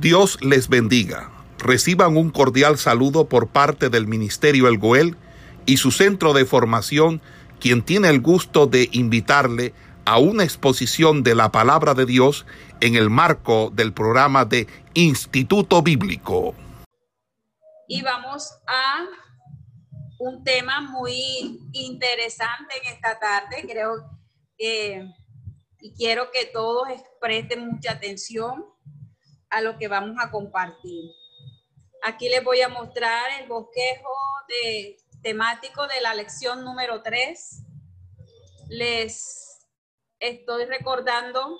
Dios les bendiga. Reciban un cordial saludo por parte del Ministerio El Goel y su centro de formación, quien tiene el gusto de invitarle a una exposición de la palabra de Dios en el marco del programa de Instituto Bíblico. Y vamos a un tema muy interesante en esta tarde, creo que, y quiero que todos presten mucha atención a lo que vamos a compartir. Aquí les voy a mostrar el bosquejo de, temático de la lección número 3. Les estoy recordando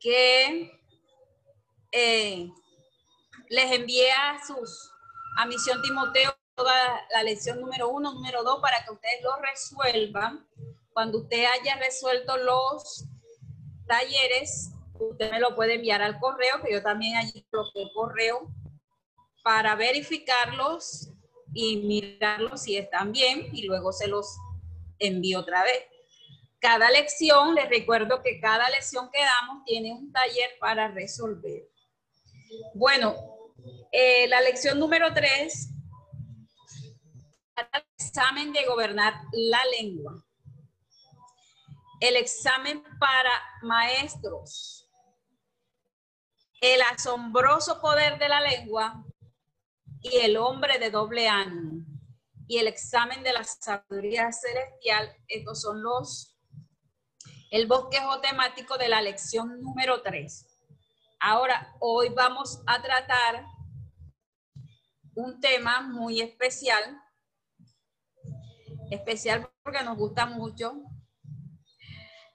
que eh, les envié a sus a Misión Timoteo toda la lección número uno, número dos, para que ustedes lo resuelvan. Cuando usted haya resuelto los talleres, usted me lo puede enviar al correo, que yo también allí coloqué el correo para verificarlos y mirarlos si están bien y luego se los envío otra vez. Cada lección, les recuerdo que cada lección que damos tiene un taller para resolver. Bueno, eh, la lección número tres, el examen de gobernar la lengua. El examen para maestros el asombroso poder de la lengua y el hombre de doble ánimo y el examen de la sabiduría celestial. Estos son los, el bosquejo temático de la lección número 3. Ahora, hoy vamos a tratar un tema muy especial, especial porque nos gusta mucho.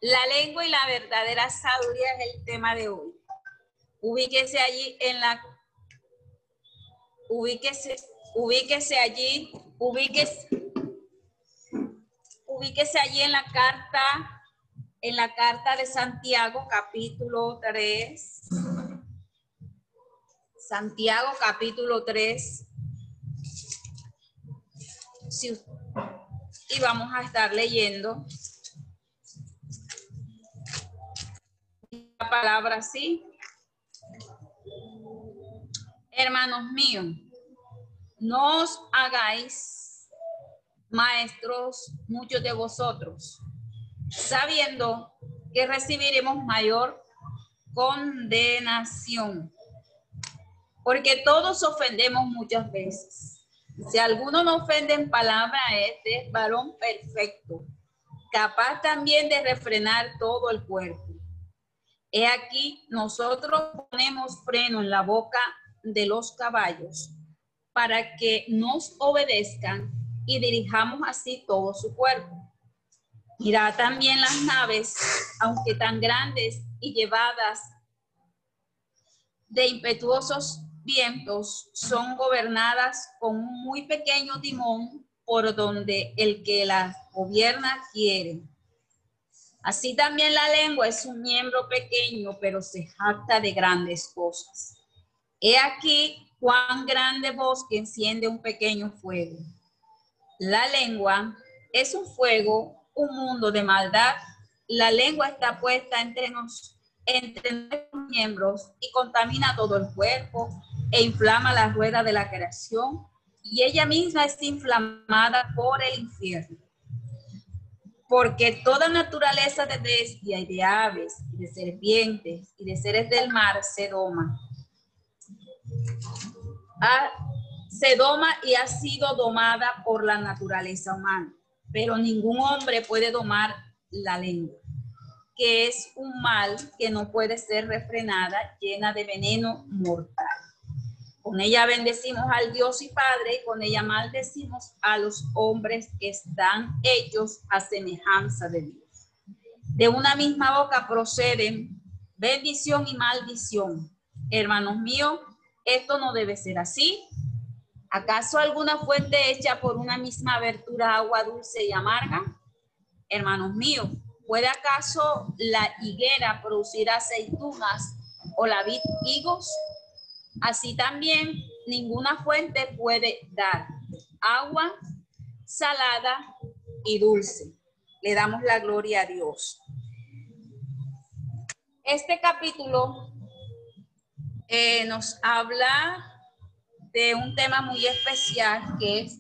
La lengua y la verdadera sabiduría es el tema de hoy. Ubíquese allí en la, ubíquese, ubíquese allí, ubíquese, ubíquese allí en la carta, en la carta de Santiago, capítulo 3. Santiago, capítulo 3. y vamos a estar leyendo la palabra así. Hermanos míos, no os hagáis maestros muchos de vosotros, sabiendo que recibiremos mayor condenación, porque todos ofendemos muchas veces. Si alguno no ofende en palabra, este es varón perfecto, capaz también de refrenar todo el cuerpo. He aquí, nosotros ponemos freno en la boca de los caballos para que nos obedezcan y dirijamos así todo su cuerpo. Mirad también las naves, aunque tan grandes y llevadas de impetuosos vientos, son gobernadas con un muy pequeño timón por donde el que las gobierna quiere. Así también la lengua es un miembro pequeño, pero se jacta de grandes cosas. He aquí cuán grande bosque enciende un pequeño fuego. La lengua es un fuego, un mundo de maldad. La lengua está puesta entre, nos, entre miembros y contamina todo el cuerpo e inflama la rueda de la creación y ella misma es inflamada por el infierno. Porque toda naturaleza de bestia y de aves y de serpientes y de seres del mar se doma se doma y ha sido domada por la naturaleza humana, pero ningún hombre puede domar la lengua, que es un mal que no puede ser refrenada, llena de veneno mortal. Con ella bendecimos al Dios y Padre y con ella maldecimos a los hombres que están hechos a semejanza de Dios. De una misma boca proceden bendición y maldición. Hermanos míos, esto no debe ser así. ¿Acaso alguna fuente hecha por una misma abertura agua dulce y amarga? Hermanos míos, ¿puede acaso la higuera producir aceitunas o la vid higos? Así también ninguna fuente puede dar agua salada y dulce. Le damos la gloria a Dios. Este capítulo eh, nos habla de un tema muy especial que es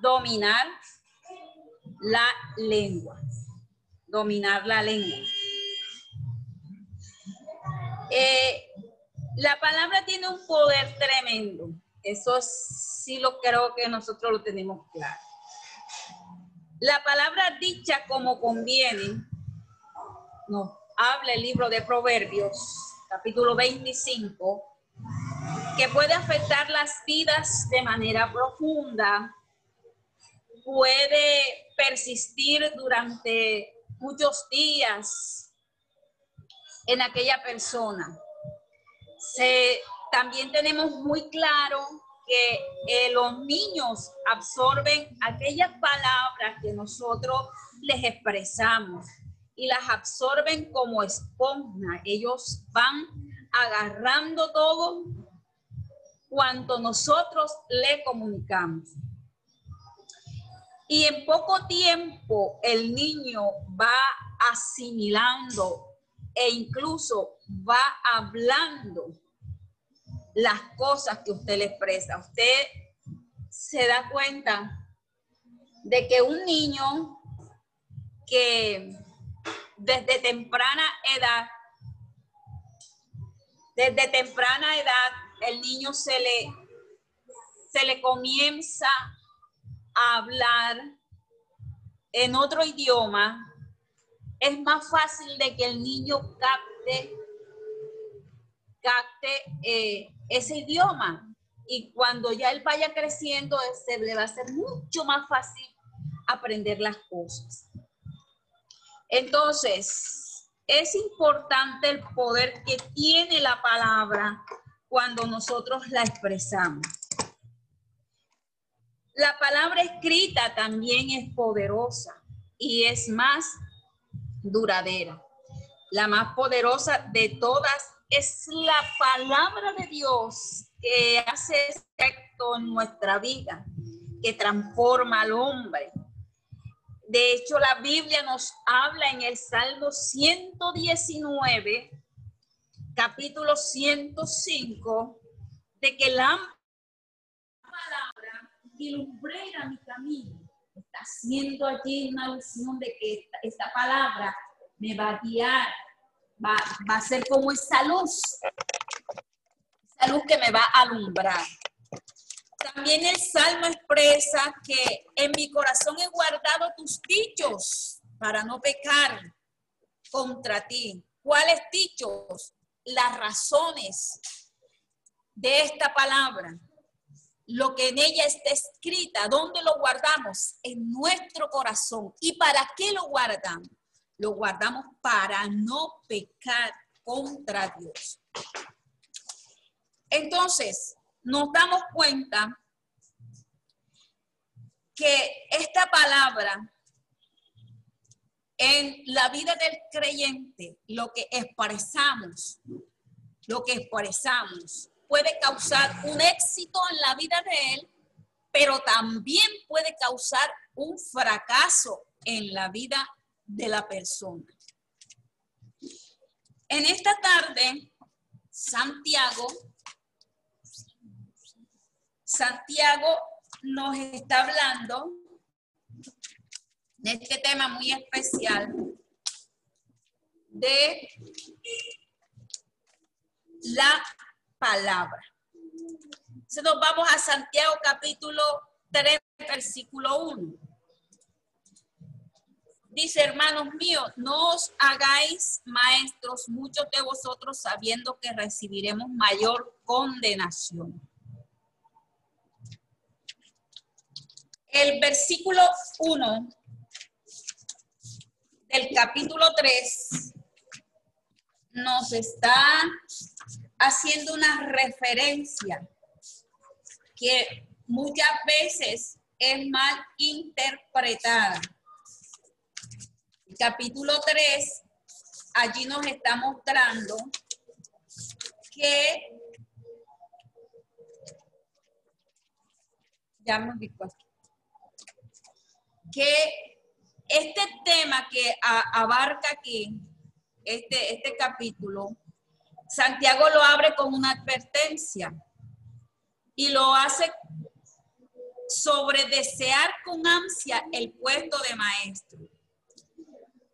dominar la lengua. Dominar la lengua. Eh, la palabra tiene un poder tremendo. Eso sí lo creo que nosotros lo tenemos claro. La palabra dicha como conviene, nos habla el libro de Proverbios, capítulo 25, que puede afectar las vidas de manera profunda, puede persistir durante muchos días en aquella persona. Se, también tenemos muy claro que eh, los niños absorben aquellas palabras que nosotros les expresamos y las absorben como esponja. Ellos van agarrando todo cuanto nosotros le comunicamos. Y en poco tiempo el niño va asimilando e incluso va hablando las cosas que usted le expresa. Usted se da cuenta de que un niño que desde temprana edad, desde temprana edad, el niño se le, se le comienza a hablar en otro idioma, es más fácil de que el niño capte, capte eh, ese idioma. Y cuando ya él vaya creciendo, se le va a ser mucho más fácil aprender las cosas. Entonces, es importante el poder que tiene la palabra cuando nosotros la expresamos. La palabra escrita también es poderosa y es más duradera. La más poderosa de todas es la palabra de Dios que hace efecto en nuestra vida, que transforma al hombre, de hecho, la Biblia nos habla en el Salmo 119, capítulo 105, de que la palabra ilumbrera mi camino. Está haciendo allí una alusión de que esta, palabra me va a guiar, va, va a ser como esa luz, esa luz que me va a alumbrar. También el Salmo expresa que en mi corazón he guardado tus dichos para no pecar contra ti. ¿Cuáles dichos? Las razones de esta palabra. Lo que en ella está escrita, ¿dónde lo guardamos? En nuestro corazón. ¿Y para qué lo guardamos? Lo guardamos para no pecar contra Dios. Entonces, nos damos cuenta que esta palabra en la vida del creyente, lo que expresamos, lo que expresamos puede causar un éxito en la vida de él, pero también puede causar un fracaso en la vida de la persona. En esta tarde, Santiago Santiago nos está hablando de este tema muy especial de la palabra. Entonces nos vamos a Santiago capítulo 3, versículo 1. Dice, hermanos míos, no os hagáis maestros muchos de vosotros sabiendo que recibiremos mayor condenación. El versículo 1 del capítulo 3 nos está haciendo una referencia que muchas veces es mal interpretada. El capítulo 3, allí nos está mostrando que ya me dijo aquí que este tema que abarca aquí, este, este capítulo, Santiago lo abre con una advertencia y lo hace sobre desear con ansia el puesto de maestro.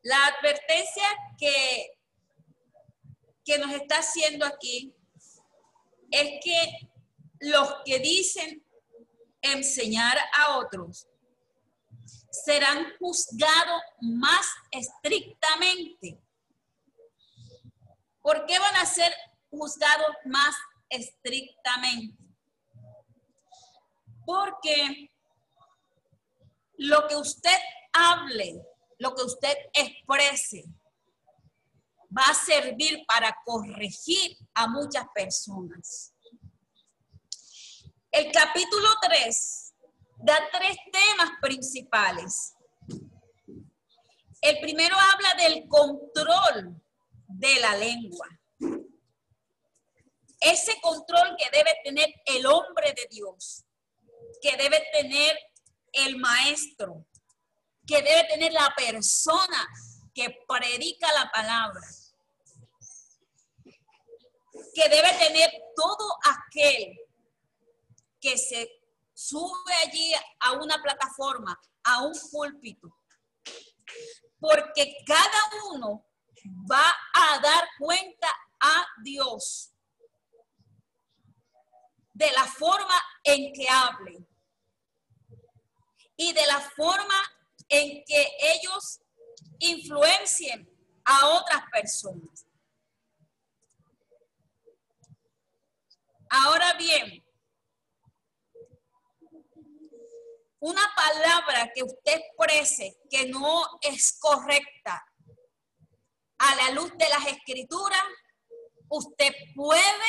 La advertencia que, que nos está haciendo aquí es que los que dicen enseñar a otros serán juzgados más estrictamente. ¿Por qué van a ser juzgados más estrictamente? Porque lo que usted hable, lo que usted exprese, va a servir para corregir a muchas personas. El capítulo 3 da tres temas principales. El primero habla del control de la lengua. Ese control que debe tener el hombre de Dios, que debe tener el maestro, que debe tener la persona que predica la palabra, que debe tener todo aquel que se sube allí a una plataforma, a un púlpito, porque cada uno va a dar cuenta a Dios de la forma en que hable y de la forma en que ellos influencien a otras personas. Ahora bien, una palabra que usted exprese que no es correcta a la luz de las escrituras, usted puede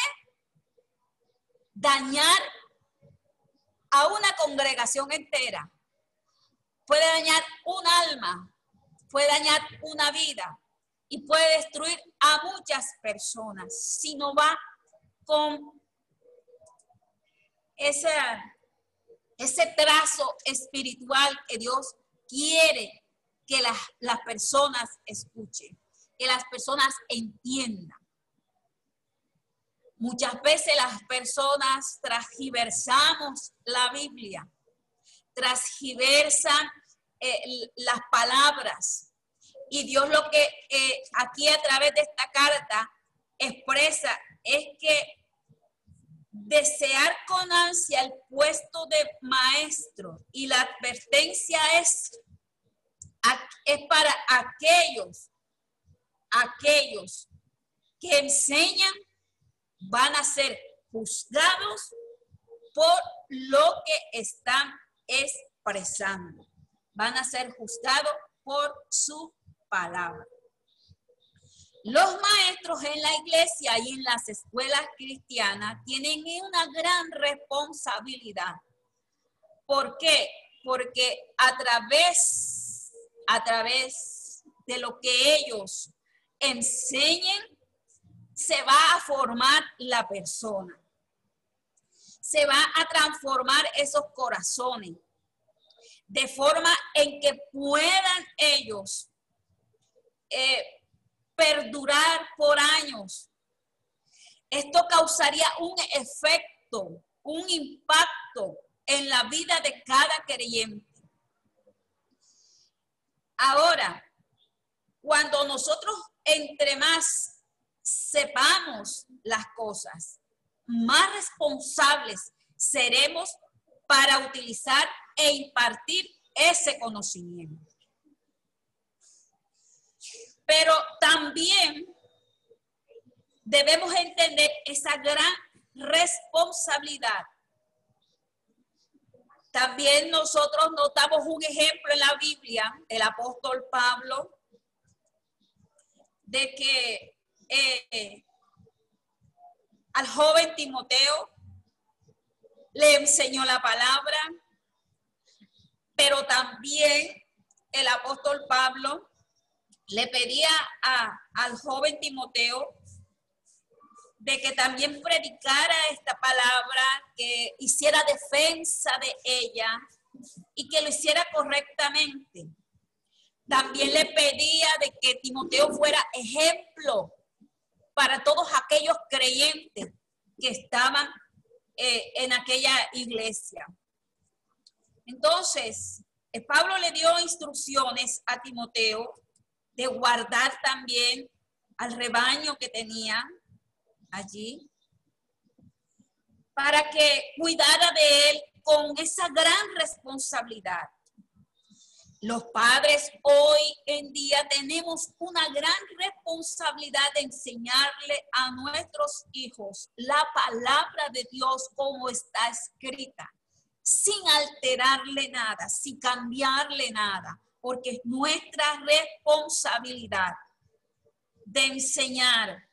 dañar a una congregación entera, puede dañar un alma, puede dañar una vida y puede destruir a muchas personas si no va con ese, ese trazo espiritual que Dios quiere que las, las personas escuchen que las personas entiendan. Muchas veces las personas transgiversamos la Biblia, transgiversan eh, las palabras. Y Dios lo que eh, aquí a través de esta carta expresa es que desear con ansia el puesto de maestro y la advertencia es, es para aquellos aquellos que enseñan van a ser juzgados por lo que están expresando. Van a ser juzgados por su palabra. Los maestros en la iglesia y en las escuelas cristianas tienen una gran responsabilidad. ¿Por qué? Porque a través, a través de lo que ellos enseñen, se va a formar la persona. Se va a transformar esos corazones de forma en que puedan ellos eh, perdurar por años. Esto causaría un efecto, un impacto en la vida de cada creyente. Ahora, cuando nosotros entre más sepamos las cosas, más responsables seremos para utilizar e impartir ese conocimiento. Pero también debemos entender esa gran responsabilidad. También nosotros notamos un ejemplo en la Biblia, el apóstol Pablo, de que eh, al joven Timoteo le enseñó la palabra, pero también el apóstol Pablo le pedía al joven Timoteo de que también predicara esta palabra, que hiciera defensa de ella y que lo hiciera correctamente. También le pedía de que Timoteo fuera ejemplo para todos aquellos creyentes que estaban eh, en aquella iglesia. Entonces, Pablo le dio instrucciones a Timoteo de guardar también al rebaño que tenía allí, para que cuidara de él con esa gran responsabilidad. Los padres hoy en día tenemos una gran responsabilidad de enseñarle a nuestros hijos la palabra de Dios como está escrita, sin alterarle nada, sin cambiarle nada, porque es nuestra responsabilidad de enseñar,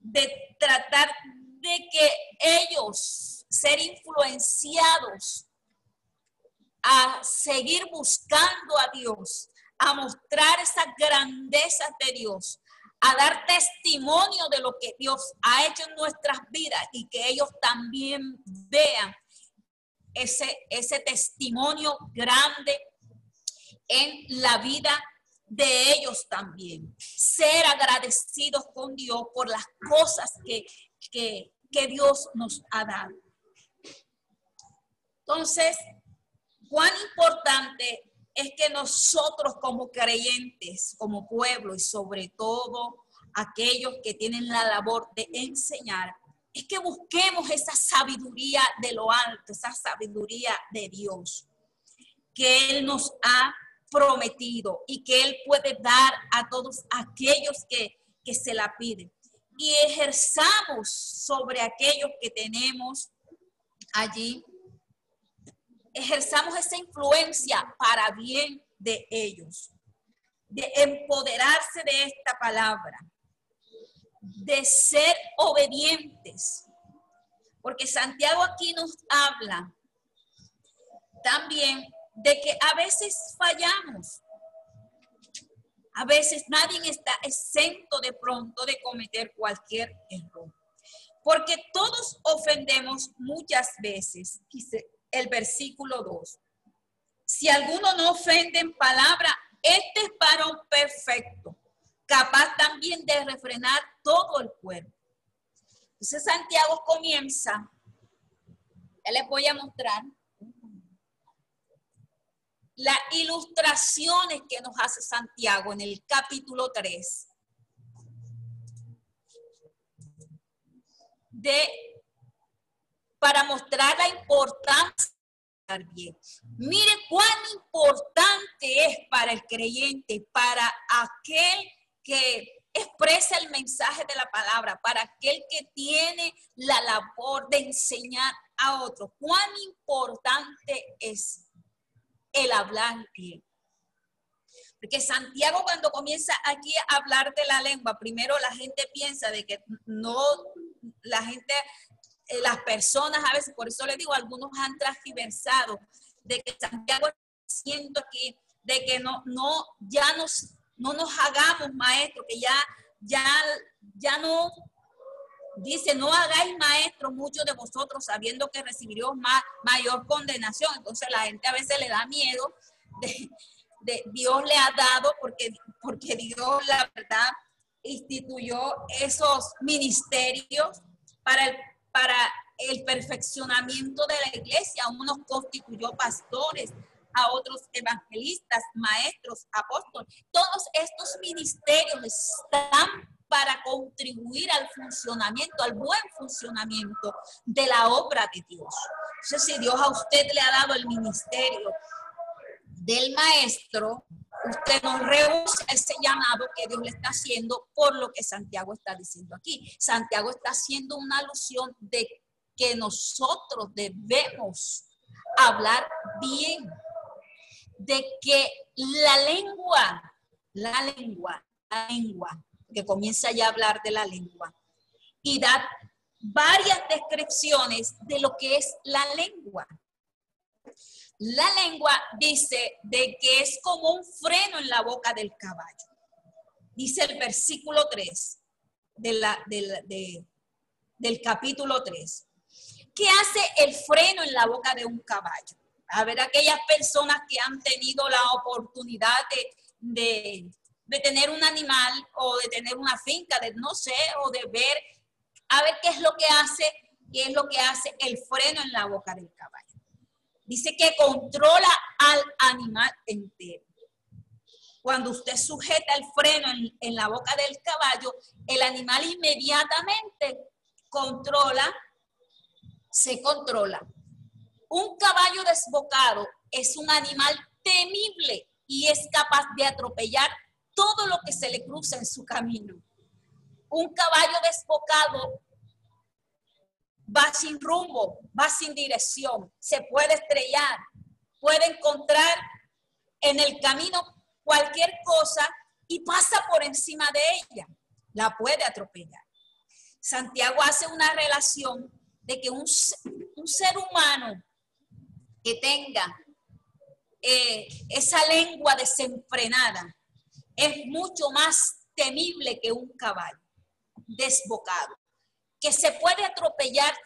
de tratar de que ellos ser influenciados a seguir buscando a Dios, a mostrar esa grandeza de Dios, a dar testimonio de lo que Dios ha hecho en nuestras vidas y que ellos también vean ese, ese testimonio grande en la vida de ellos también. Ser agradecidos con Dios por las cosas que, que, que Dios nos ha dado. Entonces, cuán importante es que nosotros como creyentes, como pueblo y sobre todo aquellos que tienen la labor de enseñar, es que busquemos esa sabiduría de lo alto, esa sabiduría de Dios que Él nos ha prometido y que Él puede dar a todos aquellos que, que se la piden. Y ejerzamos sobre aquellos que tenemos allí ejerzamos esa influencia para bien de ellos, de empoderarse de esta palabra, de ser obedientes. Porque Santiago aquí nos habla también de que a veces fallamos. A veces nadie está exento de pronto de cometer cualquier error. Porque todos ofendemos muchas veces el versículo 2. Si alguno no ofende en palabra, este es varón perfecto, capaz también de refrenar todo el cuerpo. Entonces Santiago comienza, ya les voy a mostrar las ilustraciones que nos hace Santiago en el capítulo 3 de para mostrar la importancia bien. Mire cuán importante es para el creyente, para aquel que expresa el mensaje de la palabra, para aquel que tiene la labor de enseñar a otros. Cuán importante es el hablar bien. Porque Santiago cuando comienza aquí a hablar de la lengua, primero la gente piensa de que no, la gente eh, las personas a veces, por eso le digo, algunos han transversado de que Santiago siento aquí, de que no, no, ya nos, no nos hagamos maestros, que ya, ya, ya no, dice, no hagáis maestros muchos de vosotros sabiendo que recibiríos más, mayor condenación. Entonces la gente a veces le da miedo de, de Dios le ha dado porque, porque Dios, la verdad, instituyó esos ministerios para el para el perfeccionamiento de la iglesia. Unos constituyó pastores, a otros evangelistas, maestros, apóstoles. Todos estos ministerios están para contribuir al funcionamiento, al buen funcionamiento de la obra de Dios. Entonces, si Dios a usted le ha dado el ministerio del maestro, usted no rehúsa ese llamado que Dios le está haciendo por lo que Santiago está diciendo aquí. Santiago está haciendo una alusión de que nosotros debemos hablar bien, de que la lengua, la lengua, la lengua, que comienza ya a hablar de la lengua, y da varias descripciones de lo que es la lengua. La lengua dice de que es como un freno en la boca del caballo. Dice el versículo 3 del capítulo 3. ¿Qué hace el freno en la boca de un caballo? A ver, aquellas personas que han tenido la oportunidad de, de tener un animal o de tener una finca, de no sé, o de ver, a ver qué es lo que hace, qué es lo que hace el freno en la boca del caballo. Dice que controla al animal entero. Cuando usted sujeta el freno en, la boca del caballo, el animal inmediatamente controla, se controla. Un caballo desbocado es un animal temible y es capaz de atropellar todo lo que se le cruza en su camino. Un caballo desbocado va sin rumbo, va sin dirección, se puede estrellar, puede encontrar en el camino cualquier cosa y pasa por encima de ella, la puede atropellar. Santiago hace una relación de que un, ser humano que tenga eh, esa lengua desenfrenada es mucho más temible que un caballo desbocado, que se puede atropellar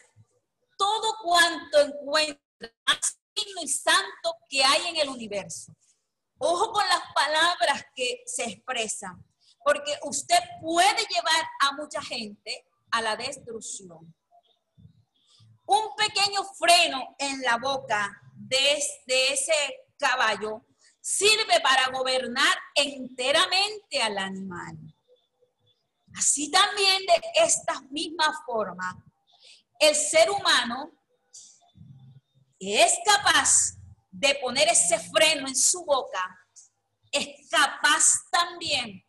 todo cuanto encuentra más y santo que hay en el universo. Ojo con las palabras que se expresan, porque usted puede llevar a mucha gente a la destrucción. Un pequeño freno en la boca de, de ese caballo sirve para gobernar enteramente al animal. Así también de esta misma forma, el ser humano es capaz de poner ese freno en su boca, es capaz también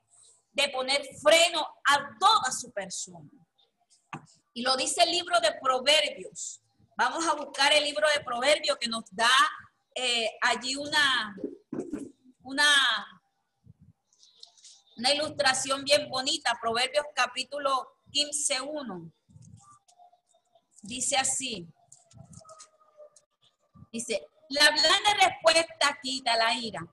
de poner freno a toda su persona. Y lo dice el libro de Proverbios. Vamos a buscar el libro de Proverbios que nos da eh, allí una, una, una ilustración bien bonita. Proverbios capítulo 15, 1. Dice así. Dice, la blanda respuesta quita la ira,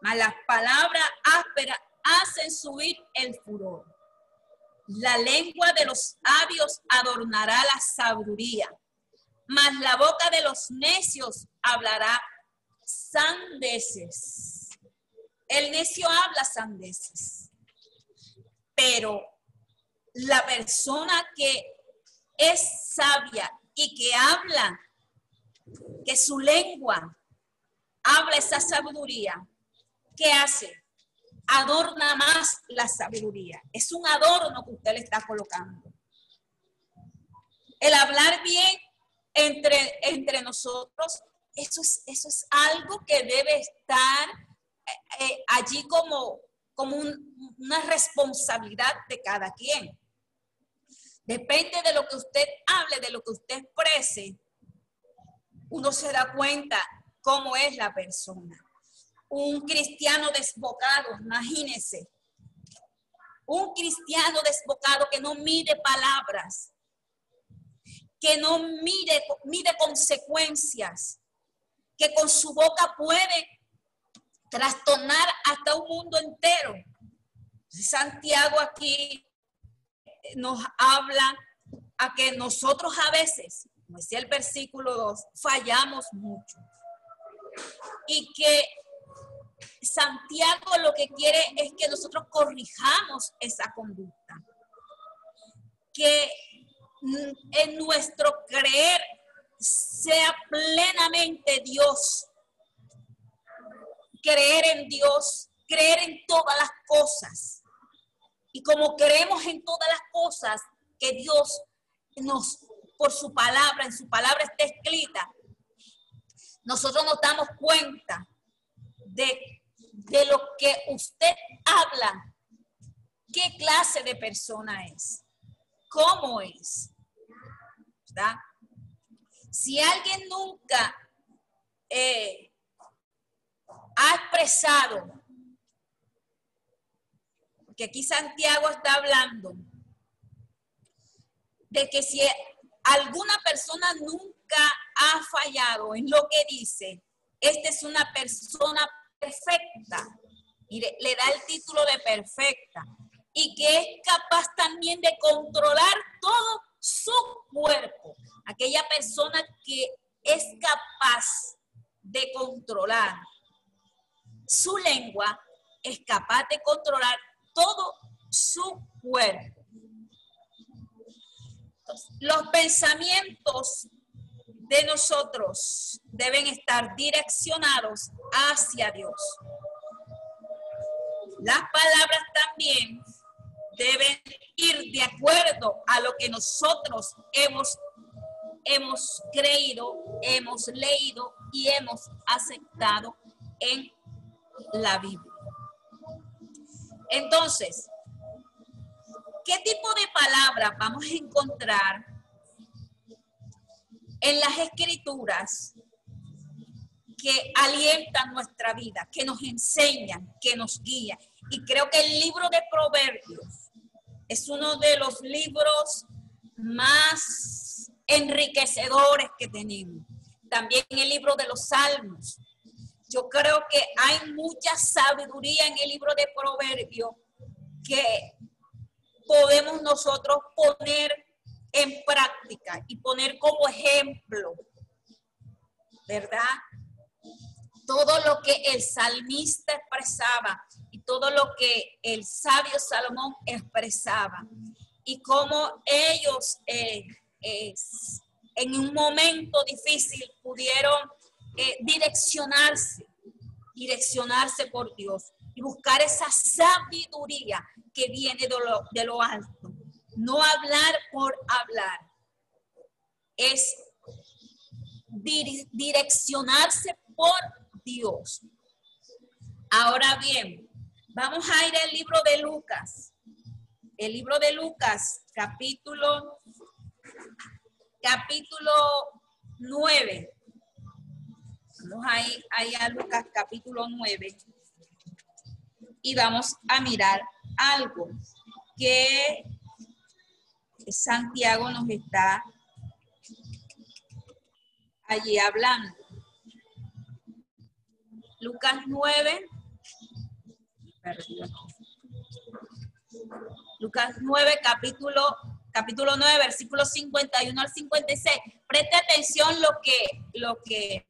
mas las palabras ásperas hacen subir el furor. La lengua de los sabios adornará la sabiduría, mas la boca de los necios hablará sandeces. El necio habla sandeces, pero la persona que es sabia y que habla que su lengua habla esa sabiduría, ¿qué hace? Adorna más la sabiduría. Es un adorno que usted le está colocando. El hablar bien entre, entre nosotros, eso es, eso es algo que debe estar eh, eh, allí como, como una responsabilidad de cada quien. Depende de lo que usted hable, de lo que usted exprese, uno se da cuenta cómo es la persona. Un cristiano desbocado, imagínese. Un cristiano desbocado que no mide palabras, que no mide, mide consecuencias, que con su boca puede trastornar hasta un mundo entero. Santiago aquí nos habla a que nosotros a veces como decía el versículo 2, fallamos mucho. Y que Santiago lo que quiere es que nosotros corrijamos esa conducta. Que en nuestro creer sea plenamente Dios. Creer en Dios, creer en todas las cosas. Y como creemos en todas las cosas que Dios nos por su palabra, en su palabra está escrita, nosotros nos damos cuenta de, de lo que usted habla, qué clase de persona es, cómo es. ¿verdad? Si alguien nunca eh, ha expresado, que aquí Santiago está hablando, de que si alguna persona nunca ha fallado en lo que dice, esta es una persona perfecta. Y le, da el título de perfecta. Y que es capaz también de controlar todo su cuerpo. Aquella persona que es capaz de controlar su lengua es capaz de controlar todo su cuerpo. Los pensamientos de nosotros deben estar direccionados hacia Dios. Las palabras también deben ir de acuerdo a lo que nosotros hemos, hemos creído, hemos leído y hemos aceptado en la Biblia. Entonces, ¿qué tipo de palabras vamos a encontrar en las escrituras que alientan nuestra vida, que nos enseñan, que nos guían? Y creo que el libro de Proverbios es uno de los libros más enriquecedores que tenemos. También el libro de los Salmos. Yo creo que hay mucha sabiduría en el libro de Proverbios que podemos nosotros poner en práctica y poner como ejemplo, ¿verdad? Todo lo que el salmista expresaba y todo lo que el sabio Salomón expresaba y cómo ellos eh, en un momento difícil pudieron eh, direccionarse, direccionarse por Dios y buscar esa sabiduría que viene de lo, alto. No hablar por hablar, es direccionarse por Dios. Ahora bien, vamos a ir al libro de Lucas. El libro de Lucas, capítulo, capítulo 9. Vamos ahí, ahí a Lucas capítulo 9 y vamos a mirar algo que Santiago nos está allí hablando. Lucas 9. Lucas 9, capítulo, capítulo 9, versículo 51 al 56. Preste atención lo que, lo que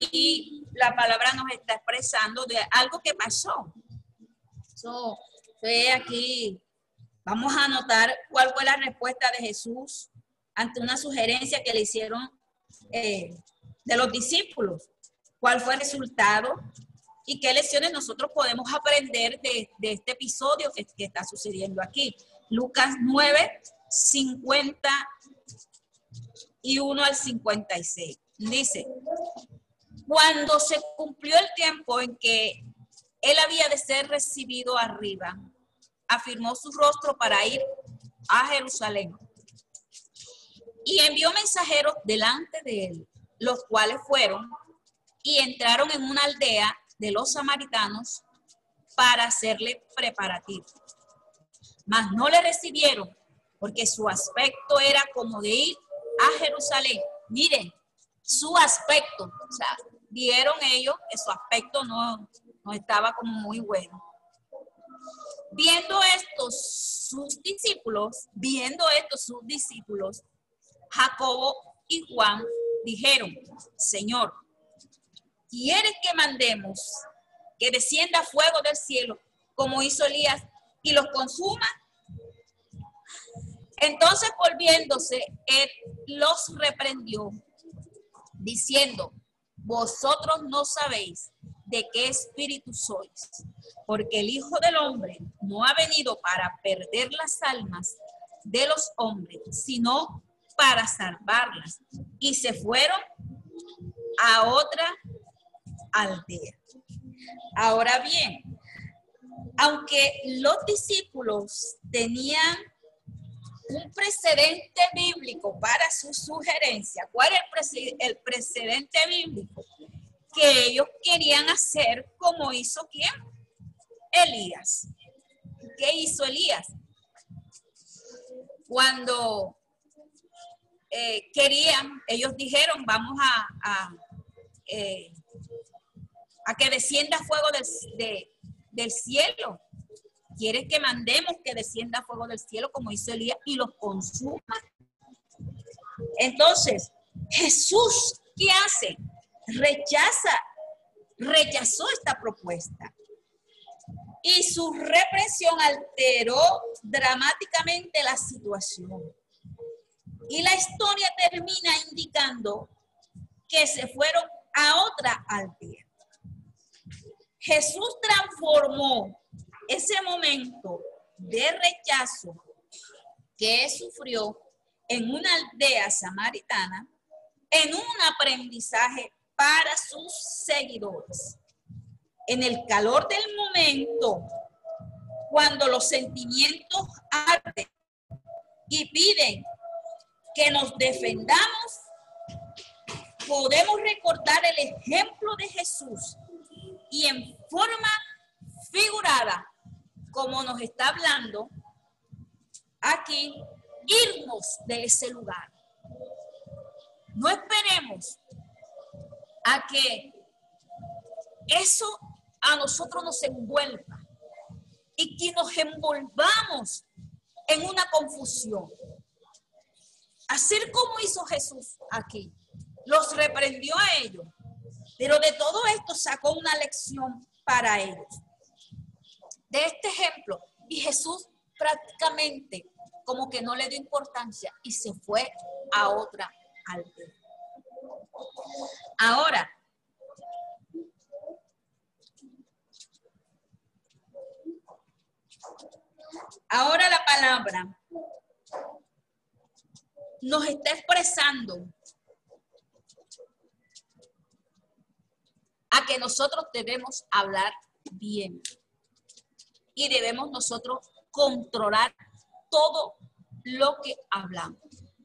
y la palabra nos está expresando de algo que pasó. So, aquí, vamos a anotar cuál fue la respuesta de Jesús ante una sugerencia que le hicieron eh, de los discípulos. ¿Cuál fue el resultado? ¿Y qué lecciones nosotros podemos aprender de, de este episodio que, está sucediendo aquí? Lucas 9, 50 y 1 al 56. Dice, cuando se cumplió el tiempo en que él había de ser recibido arriba, afirmó su rostro para ir a Jerusalén y envió mensajeros delante de él, los cuales fueron y entraron en una aldea de los samaritanos para hacerle preparativo. Mas no le recibieron porque su aspecto era como de ir a Jerusalén. Miren, su aspecto, o sea, vieron ellos que su aspecto no, no estaba como muy bueno. Viendo estos sus discípulos, viendo estos sus discípulos, Jacobo y Juan dijeron, Señor, ¿quieres que mandemos que descienda fuego del cielo como hizo Elías y los consuma? Entonces volviéndose, él los reprendió, diciendo, vosotros no sabéis de qué espíritu sois, porque el Hijo del Hombre no ha venido para perder las almas de los hombres, sino para salvarlas. Y se fueron a otra aldea. Ahora bien, aunque los discípulos tenían un precedente bíblico para su sugerencia. ¿Cuál es el, precedente bíblico? Que ellos querían hacer como hizo quién? Elías. ¿Qué hizo Elías? Cuando eh, querían, ellos dijeron, vamos a, a, eh, que descienda fuego del, del cielo ¿Quieres que mandemos que descienda fuego del cielo como hizo Elías y los consuma? Entonces, Jesús, ¿qué hace? Rechaza, rechazó esta propuesta. y su represión alteró dramáticamente la situación. Y la historia termina indicando que se fueron a otra aldea. Jesús transformó ese momento de rechazo que sufrió en una aldea samaritana en un aprendizaje para sus seguidores. En el calor del momento, cuando los sentimientos arden y piden que nos defendamos, podemos recordar el ejemplo de Jesús y en forma figurada, como nos está hablando aquí, irnos de ese lugar. No esperemos a que eso a nosotros nos envuelva y que nos envolvamos en una confusión. Hacer como hizo Jesús aquí. Los reprendió a ellos, pero de todo esto sacó una lección para ellos. De este ejemplo, y Jesús prácticamente como que no le dio importancia y se fue a otra aldea. Ahora, ahora la palabra nos está expresando a que nosotros debemos hablar bien y debemos nosotros controlar todo lo que hablamos.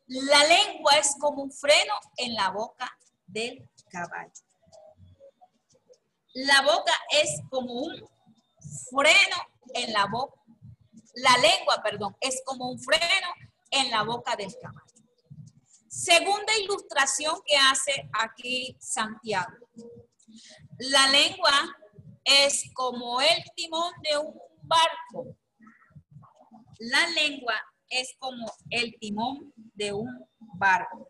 La lengua es como un freno en la boca del caballo. La boca es como un freno en la boca. La lengua, perdón, es como un freno en la boca del caballo. Segunda ilustración que hace aquí Santiago. La lengua es como el timón de un barco. La lengua es como el timón de un barco.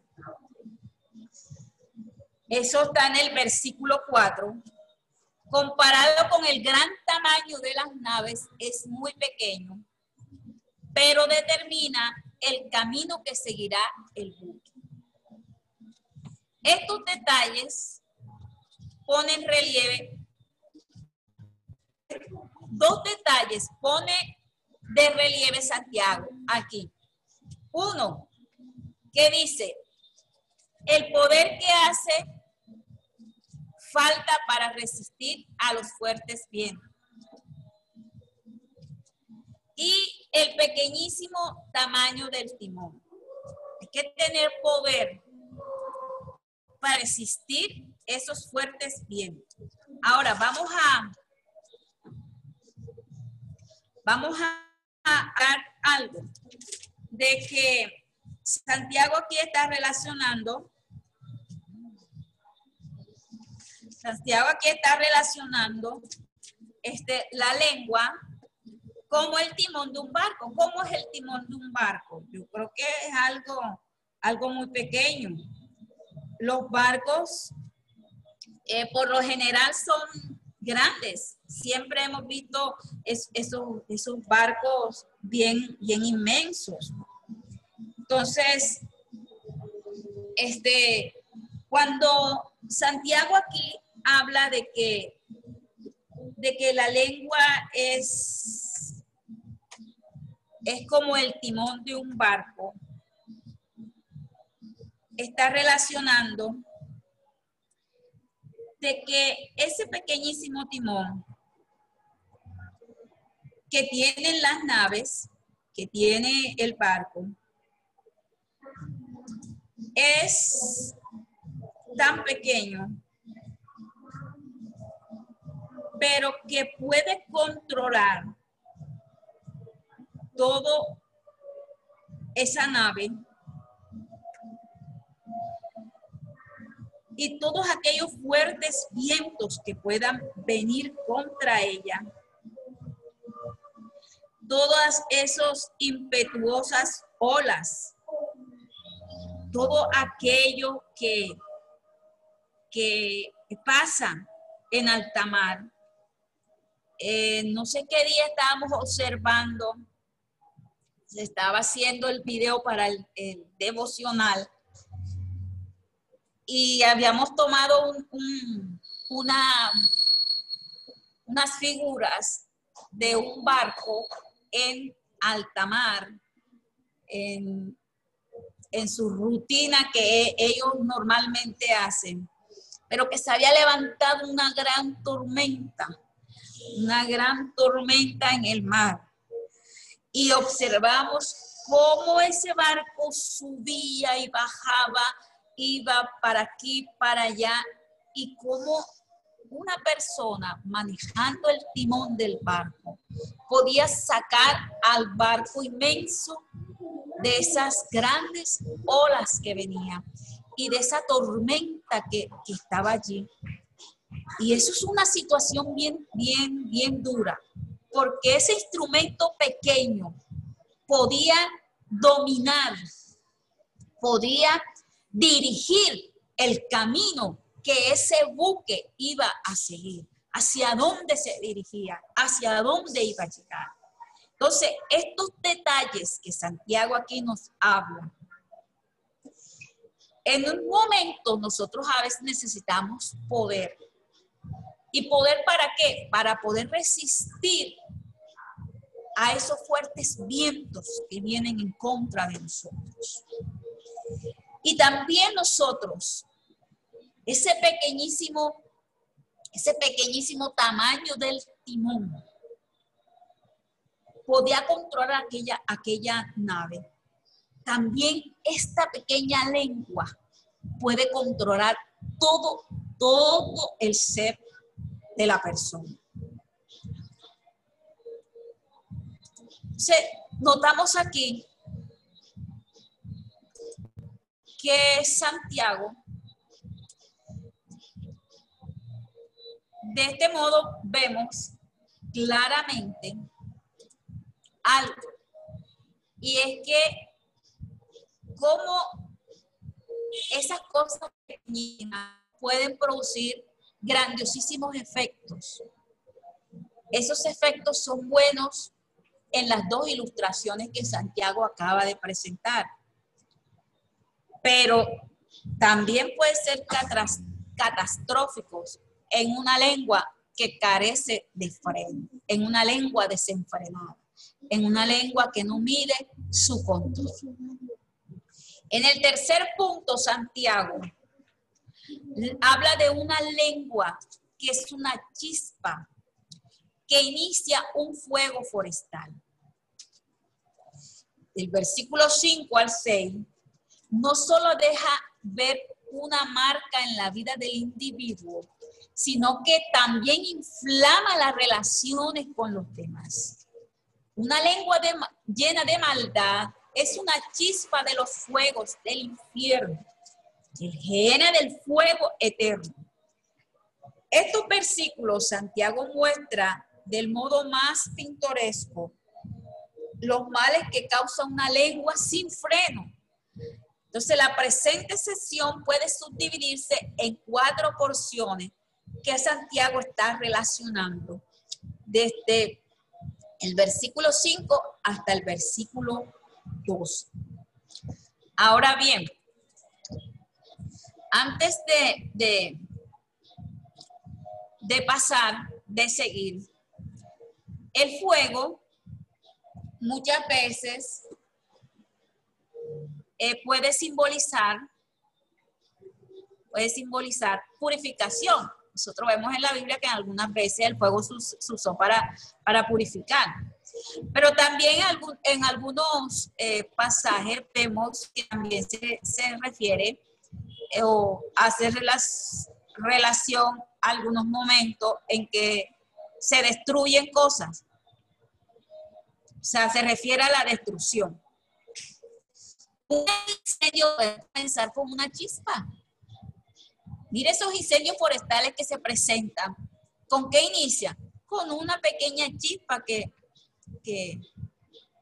Eso está en el versículo 4. Comparado con el gran tamaño de las naves, es muy pequeño, pero determina el camino que seguirá el buque. Estos detalles ponen relieve, dos detalles pone de relieve Santiago aquí. Uno, que dice, el poder que hace falta para resistir a los fuertes vientos. Y el pequeñísimo tamaño del timón. Hay que tener poder para resistir esos fuertes vientos. Ahora vamos a vamos a, a algo de que Santiago aquí está relacionando, Santiago aquí está relacionando este, la lengua como el timón de un barco. ¿Cómo es el timón de un barco? Yo creo que es algo, algo muy pequeño. Los barcos, eh, por lo general, son grandes. Siempre hemos visto esos, esos barcos bien, bien inmensos. Entonces, este, cuando Santiago aquí habla de que, de que la lengua es, es como el timón de un barco, está relacionando de que ese pequeñísimo timón que tienen las naves, que tiene el barco, es tan pequeño, pero que puede controlar todo esa nave y todos aquellos fuertes vientos que puedan venir contra ella. Todas esas impetuosas olas. Todo aquello que, que pasa en alta mar. Eh, no sé qué día estábamos observando, se estaba haciendo el video para el, devocional y habíamos tomado una, unas figuras de un barco en alta mar, en, en su rutina que ellos normalmente hacen, pero que se había levantado una gran tormenta una gran tormenta en el mar. Y observamos cómo ese barco subía y bajaba, iba para aquí, para allá, y cómo una persona manejando el timón del barco podía sacar al barco inmenso de esas grandes olas que venían y de esa tormenta que, que estaba allí. Y eso es una situación bien, bien, bien dura, porque ese instrumento pequeño podía dominar, podía dirigir el camino que ese buque iba a seguir, hacia dónde se dirigía, hacia dónde iba a llegar. Entonces, estos detalles que Santiago aquí nos habla, en un momento nosotros a veces necesitamos poder ¿Y poder para qué? Para poder resistir a esos fuertes vientos que vienen en contra de nosotros. Y también nosotros, ese pequeñísimo, ese pequeñísimo tamaño del timón, podía controlar aquella, aquella nave. También esta pequeña lengua puede controlar todo, todo el ser de la persona. notamos aquí que Santiago, de este modo vemos claramente algo, y es que cómo esas cosas pueden producir grandiosísimos efectos. Esos efectos son buenos en las dos ilustraciones que Santiago acaba de presentar. Pero también puede ser catastróficos en una lengua que carece de freno, en una lengua desenfrenada, en una lengua que no mide su control. En el tercer punto, Santiago habla de una lengua que es una chispa que inicia un fuego forestal. El versículo 5 al 6 no solo deja ver una marca en la vida del individuo, sino que también inflama las relaciones con los demás. Una lengua llena de maldad es una chispa de los fuegos del infierno el gene del fuego eterno. Estos versículos Santiago muestra del modo más pintoresco los males que causa una lengua sin freno. Entonces la presente sesión puede subdividirse en cuatro porciones que Santiago está relacionando desde el versículo 5 hasta el versículo 2. Ahora bien, antes de, de, pasar, de seguir, el fuego muchas veces eh, puede simbolizar, puede simbolizar purificación. Nosotros vemos en la Biblia que algunas veces el fuego se, usó para, para purificar. Pero también en, algunos eh, pasajes vemos que también se, se refiere o hacer relación a algunos momentos en que se destruyen cosas. O sea, se refiere a la destrucción. Un incendio puede comenzar con una chispa. Mire esos incendios forestales que se presentan. ¿Con qué inicia? Con una pequeña chispa que, que,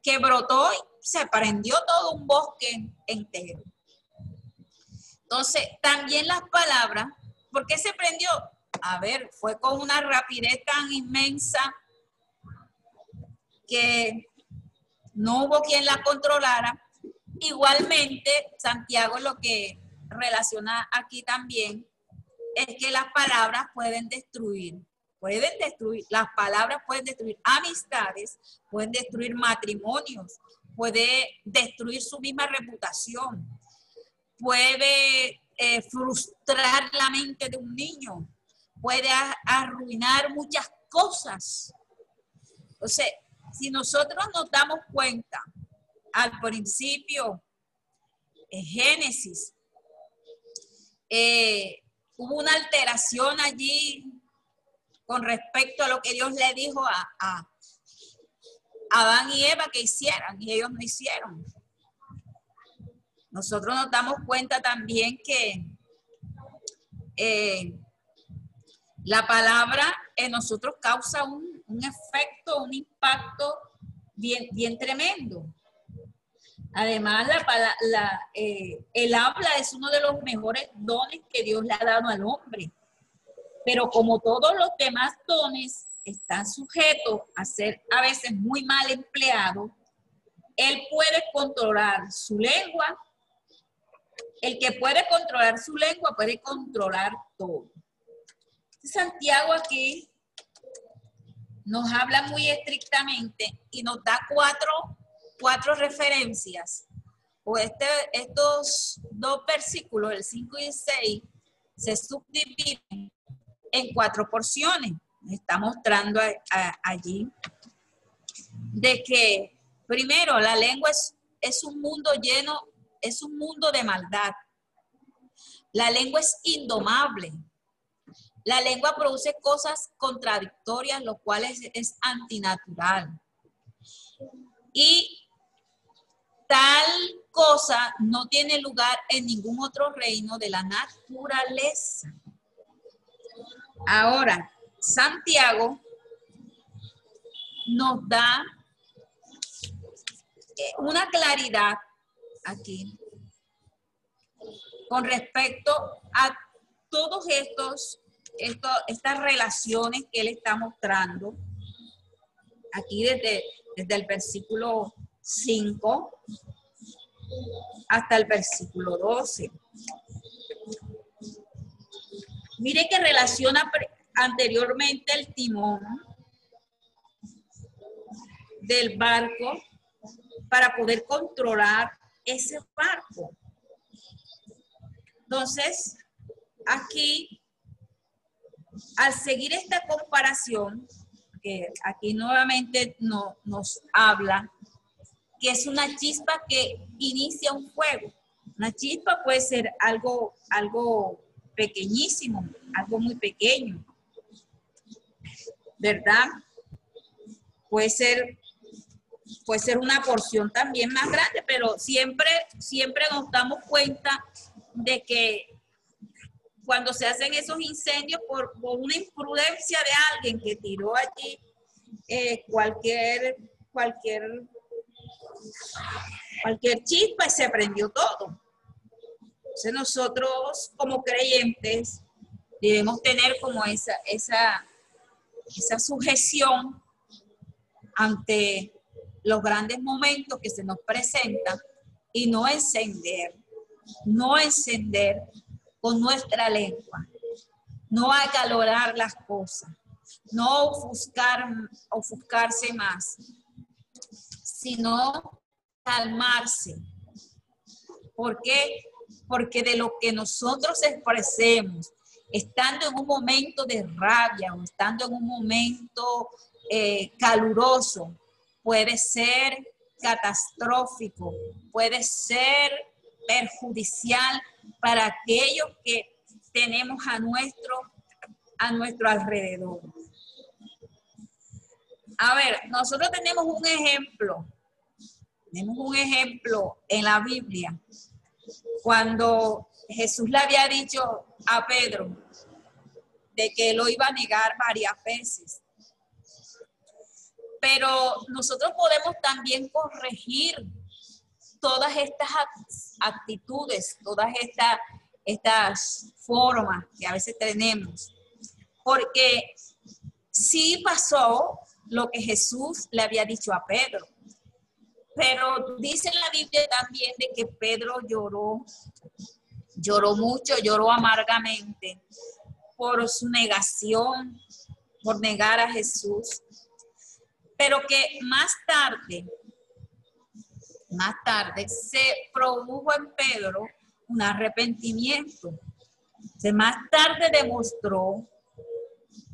que brotó y se prendió todo un bosque entero. Entonces, también las palabras, ¿por qué se prendió? A ver, fue con una rapidez tan inmensa que no hubo quien la controlara. Igualmente, Santiago lo que relaciona aquí también es que las palabras pueden destruir, pueden destruir, las palabras pueden destruir amistades, pueden destruir matrimonios, puede destruir su misma reputación, puede eh, frustrar la mente de un niño, puede arruinar muchas cosas. Entonces, si nosotros nos damos cuenta al principio, en Génesis, eh, hubo una alteración allí con respecto a lo que Dios le dijo a, a Adán y Eva que hicieran y ellos no hicieron. Nosotros nos damos cuenta también que eh, la palabra en nosotros causa un, efecto, un impacto bien, bien tremendo. Además, la, eh, el habla es uno de los mejores dones que Dios le ha dado al hombre. Pero como todos los demás dones están sujetos a ser a veces muy mal empleados, él puede controlar su lengua el que puede controlar su lengua puede controlar todo. Santiago aquí nos habla muy estrictamente y nos da cuatro, cuatro referencias. O este, estos dos versículos, el 5 y el 6, se subdividen en cuatro porciones. Está mostrando allí de que, primero, la lengua es, es un mundo lleno es un mundo de maldad. La lengua es indomable. La lengua produce cosas contradictorias, lo cual es, es antinatural. Y tal cosa no tiene lugar en ningún otro reino de la naturaleza. Ahora, Santiago nos da eh, una claridad aquí con respecto a todos estos, estas relaciones que él está mostrando aquí desde, desde el versículo 5 hasta el versículo 12. Mire que relaciona anteriormente el timón del barco para poder controlar ese barco. Entonces, aquí, al seguir esta comparación, que aquí nuevamente no, nos habla, es una chispa que inicia un fuego. Una chispa puede ser algo, algo pequeñísimo, algo muy pequeño, ¿verdad? Puede ser puede ser una porción también más grande, pero siempre, siempre nos damos cuenta de que cuando se hacen esos incendios por, una imprudencia de alguien que tiró allí eh, cualquier, cualquier, cualquier chispa se prendió todo. Entonces nosotros como creyentes debemos tener como esa, esa, esa sujeción ante los grandes momentos que se nos presentan y no encender, no encender con nuestra lengua, no acalorar las cosas, no ofuscar, ofuscarse más, sino calmarse. ¿Por qué? Porque de lo que nosotros expresemos, estando en un momento de rabia o estando en un momento eh, caluroso, puede ser catastrófico, puede ser perjudicial para aquellos que tenemos a nuestro, a nuestro alrededor. A ver, nosotros tenemos un ejemplo, tenemos un ejemplo en la Biblia, cuando Jesús le había dicho a Pedro de que lo iba a negar varias veces pero nosotros podemos también corregir todas estas actitudes, todas estas, estas formas que a veces tenemos. Porque sí pasó lo que Jesús le había dicho a Pedro. Pero dice la Biblia también de que Pedro lloró, lloró mucho, lloró amargamente por su negación, por negar a Jesús. Pero que más tarde, más tarde se produjo en Pedro un arrepentimiento. Se más tarde demostró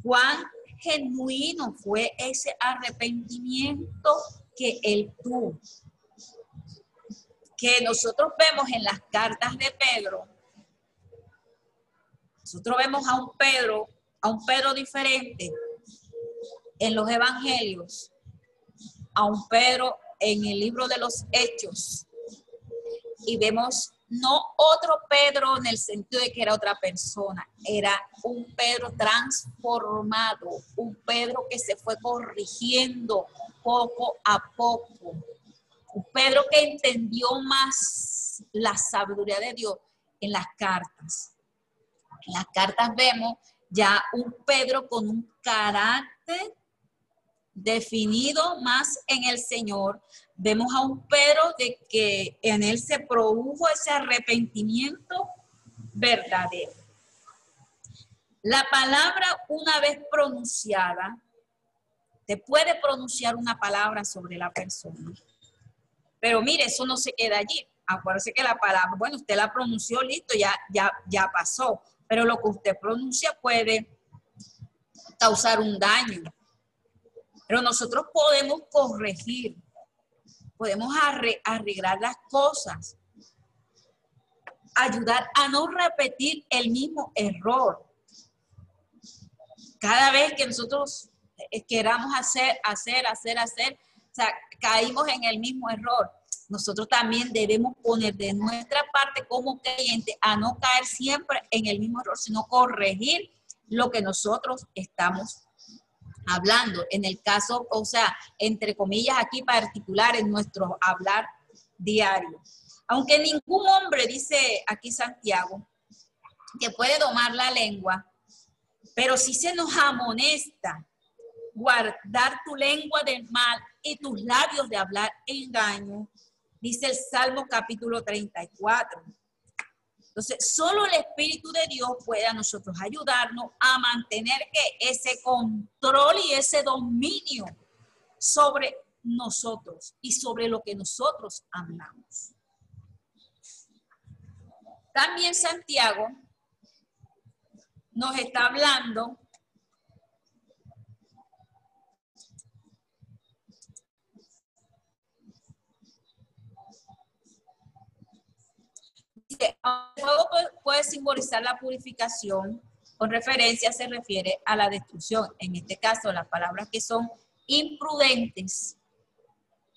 cuán genuino fue ese arrepentimiento que él tuvo. Que nosotros vemos en las cartas de Pedro, nosotros vemos a un Pedro, a un Pedro diferente en los evangelios, a un Pedro en el libro de los hechos, y vemos no otro Pedro en el sentido de que era otra persona, era un Pedro transformado, un Pedro que se fue corrigiendo poco a poco, un Pedro que entendió más la sabiduría de Dios en las cartas. En las cartas vemos ya un Pedro con un carácter definido más en el Señor, vemos a un Pedro de que en él se produjo ese arrepentimiento verdadero. La palabra una vez pronunciada, te puede pronunciar una palabra sobre la persona. Pero mire, eso no se queda allí. Acuérdese que la palabra, bueno, usted la pronunció, listo, ya, ya, ya pasó. Pero lo que usted pronuncia puede causar un daño. Pero nosotros podemos corregir podemos arreglar las cosas, ayudar a no repetir el mismo error. Cada vez que nosotros eh, queramos hacer, hacer, hacer, hacer, caímos en el mismo error. Nosotros también debemos poner de nuestra parte como creyente a no caer siempre en el mismo error, sino corregir lo que nosotros estamos hablando. En el caso, o sea, entre comillas aquí particular en nuestro hablar diario. Aunque ningún hombre, dice aquí Santiago, que puede domar la lengua, pero si se nos amonesta guardar tu lengua del mal y tus labios de hablar engaño, dice el Salmo capítulo 34. Entonces, solo el Espíritu de Dios puede a nosotros ayudarnos a mantener que ese control y ese dominio sobre nosotros y sobre lo que nosotros amamos. También Santiago nos está hablando el fuego puede simbolizar la purificación, con referencia se refiere a la destrucción. En este caso, las palabras que son imprudentes,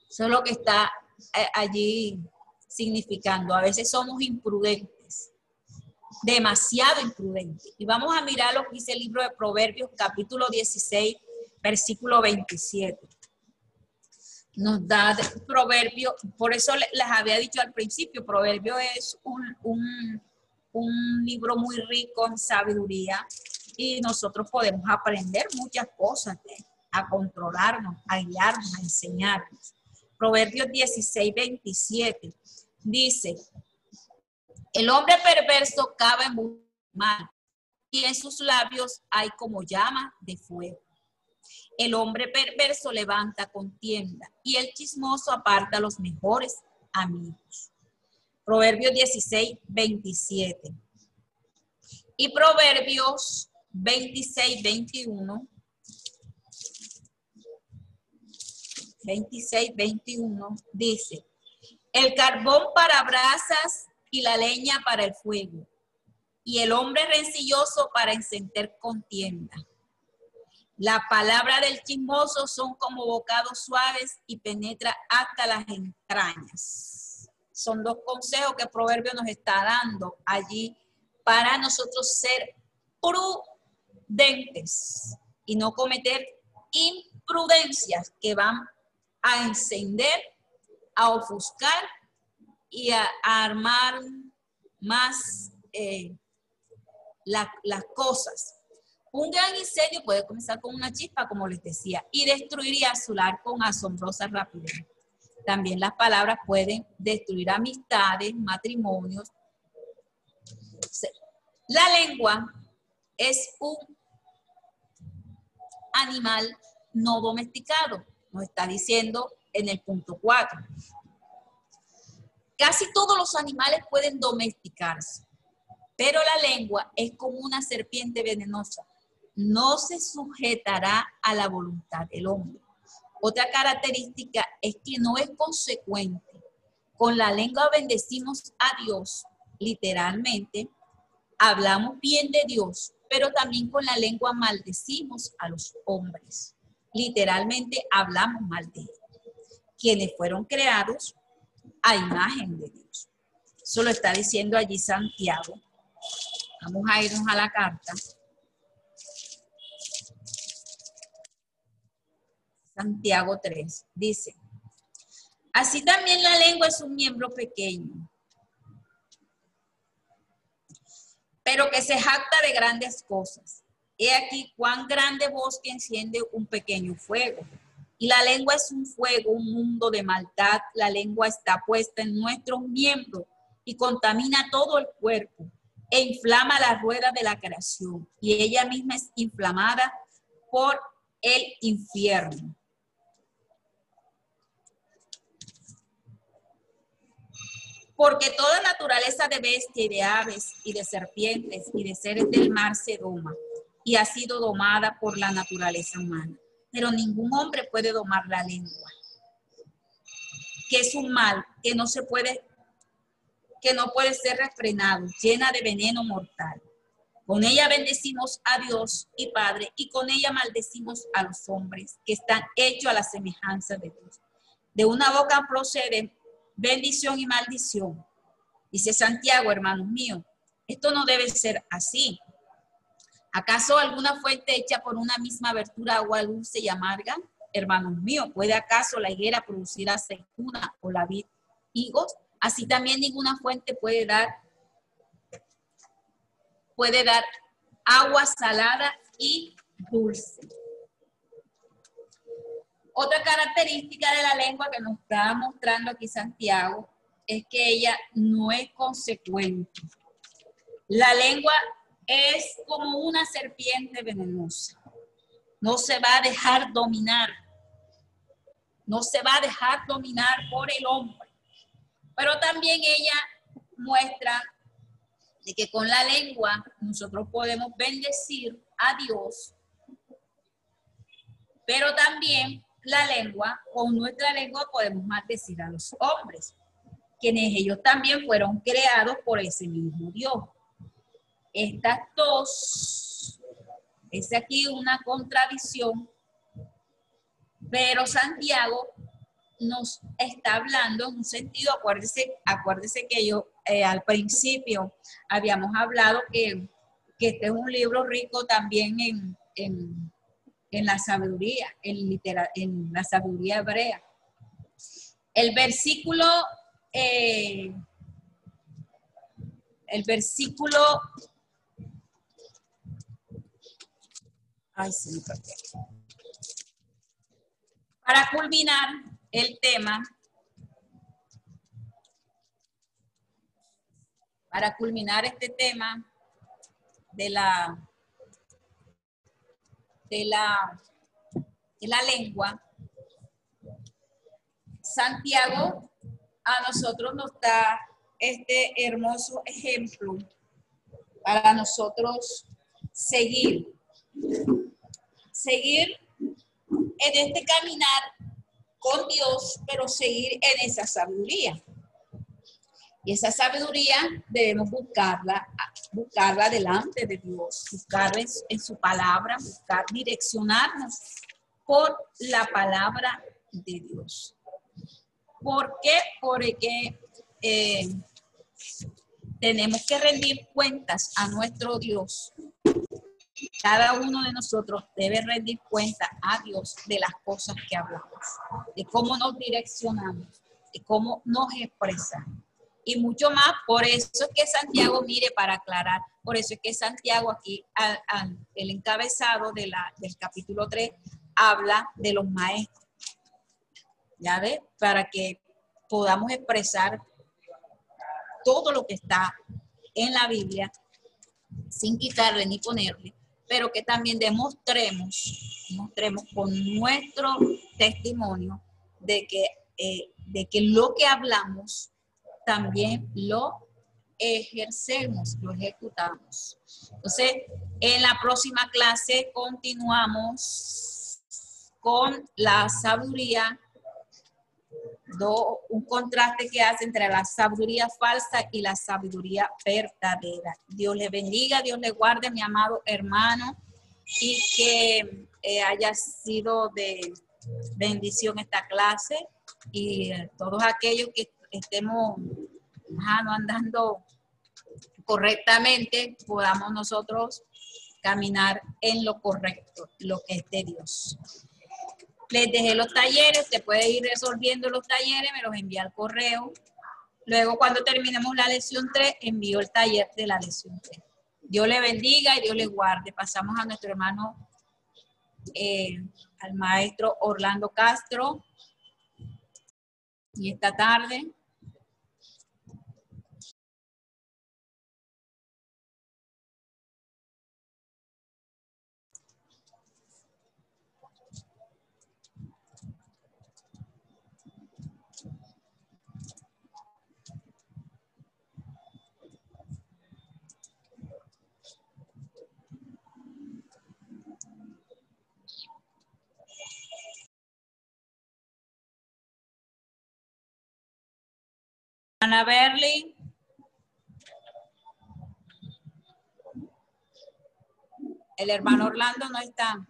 es lo que está eh, allí significando. A veces somos imprudentes, demasiado imprudentes. Y vamos a mirar lo que dice el libro de Proverbios, capítulo 16, versículo 27 nos da proverbio, por eso les había dicho al principio, proverbio es un, libro muy rico en sabiduría y nosotros podemos aprender muchas cosas, a controlarnos, a guiarnos, a enseñarnos. Proverbios 16, 27 dice, el hombre perverso cabe muy mal y en sus labios hay como llama de fuego. El hombre perverso levanta contienda y el chismoso aparta los mejores amigos. Proverbios 16, 27. Y Proverbios 26, 21. 26, 21 dice, el carbón para brasas y la leña para el fuego, y el hombre rencilloso para encender contienda. La palabra del chismoso son como bocados suaves y penetra hasta las entrañas. Son dos consejos que Proverbio nos está dando allí para nosotros ser prudentes y no cometer imprudencias que van a encender, a ofuscar y a, armar más eh, las cosas Un gran incendio puede comenzar con una chispa, como les decía, y destruiría su lar con asombrosa rapidez. También las palabras pueden destruir amistades, matrimonios. La lengua es un animal no domesticado, nos está diciendo en el punto 4. Casi todos los animales pueden domesticarse, pero la lengua es como una serpiente venenosa. No se sujetará a la voluntad del hombre. Otra característica es que no es consecuente. Con la lengua bendecimos a Dios, literalmente. Hablamos bien de Dios, pero también con la lengua maldecimos a los hombres. Literalmente hablamos mal de ellos. Quienes fueron creados a imagen de Dios. Eso lo está diciendo allí Santiago. Vamos a irnos a la carta. Santiago 3 dice, así también la lengua es un miembro pequeño, pero que se jacta de grandes cosas. He aquí cuán grande bosque enciende un pequeño fuego. Y la lengua es un fuego, un mundo de maldad. La lengua está puesta en nuestros miembros y contamina todo el cuerpo e inflama la rueda de la creación. Y ella misma es inflamada por el infierno. Porque toda naturaleza de bestia y de aves y de serpientes y de seres del mar se doma y ha sido domada por la naturaleza humana pero ningún hombre puede domar la lengua, que es un mal que no se puede, que no puede ser refrenado, llena de veneno mortal. Con ella bendecimos a Dios y Padre, y con ella maldecimos a los hombres que están hechos a la semejanza de Dios. De una boca procede bendición y maldición. Dice Santiago, hermanos míos, esto no debe ser así. ¿Acaso alguna fuente hecha por una misma abertura agua dulce y amarga? Hermanos míos, ¿puede acaso la higuera producir aceituna o la vid higos? Así también ninguna fuente puede dar puede dar agua salada y dulce. Otra característica de la lengua que nos está mostrando aquí Santiago es que ella no es consecuente. La lengua es como una serpiente venenosa. No se va a dejar dominar. No se va a dejar dominar por el hombre. Pero también ella muestra de que con la lengua nosotros podemos bendecir a Dios, pero también la lengua, con nuestra lengua podemos maldecir a los hombres, quienes ellos también fueron creados por ese mismo Dios. Estas dos, es aquí una contradicción, pero Santiago nos está hablando en un sentido, acuérdese, acuérdese que yo eh, al principio habíamos hablado que, este es un libro rico también en, la sabiduría, en, en la sabiduría hebrea. El versículo, eh, el versículo Ay, sí, Para culminar el tema, para culminar este tema de la de la de la lengua, Santiago a nosotros nos da este hermoso ejemplo para nosotros seguir seguir en este caminar con Dios, pero seguir en esa sabiduría. Y esa sabiduría debemos buscarla, buscarla delante de Dios, buscarla en, su palabra, buscar direccionarnos por la palabra de Dios. ¿Por qué? Porque eh, tenemos que rendir cuentas a nuestro Dios cada uno de nosotros debe rendir cuenta a Dios de las cosas que hablamos, de cómo nos direccionamos, de cómo nos expresamos. Y mucho más. Por eso es que Santiago, mire, para aclarar, por eso es que Santiago aquí, el encabezado de la, del capítulo 3, habla de los maestros. ¿Ya ve? Para que podamos expresar todo lo que está en la Biblia sin quitarle ni ponerle, pero que también demostremos, demostremos con nuestro testimonio de que, eh, de que lo que hablamos también lo ejercemos, lo ejecutamos. Entonces, en la próxima clase continuamos con la sabiduría, un contraste que hace entre la sabiduría falsa y la sabiduría verdadera. Dios le bendiga, Dios le guarde, mi amado hermano, y que eh, haya sido de bendición esta clase y todos aquellos que estemos andando correctamente, podamos nosotros caminar en lo correcto, lo que es de Dios. Les dejé los talleres, se puede ir resolviendo los talleres, me los envía al correo. Luego, cuando terminemos la lección 3, envío el taller de la lección 3. Dios le bendiga y Dios le guarde. Pasamos a nuestro hermano, eh, al maestro Orlando Castro. Y esta tarde Ana Berly. El hermano Orlando no está.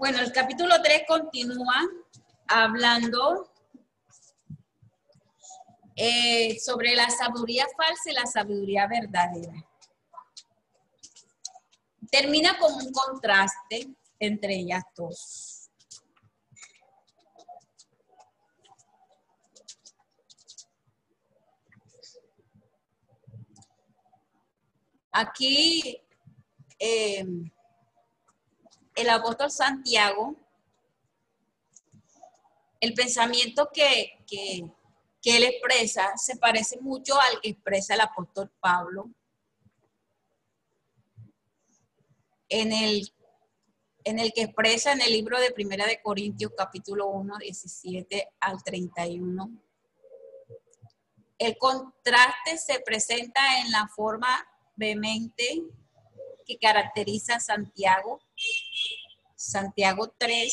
Bueno, el capítulo 3 continúa hablando eh, sobre la sabiduría falsa y la sabiduría verdadera. Termina con un contraste entre ellas dos. Aquí eh, el apóstol Santiago, el pensamiento que, él expresa se parece mucho al que expresa el apóstol Pablo en el, en el que expresa en el libro de Primera de Corintios capítulo 1, 17 al 31. El contraste se presenta en la forma vehemente que caracteriza Santiago Santiago 3,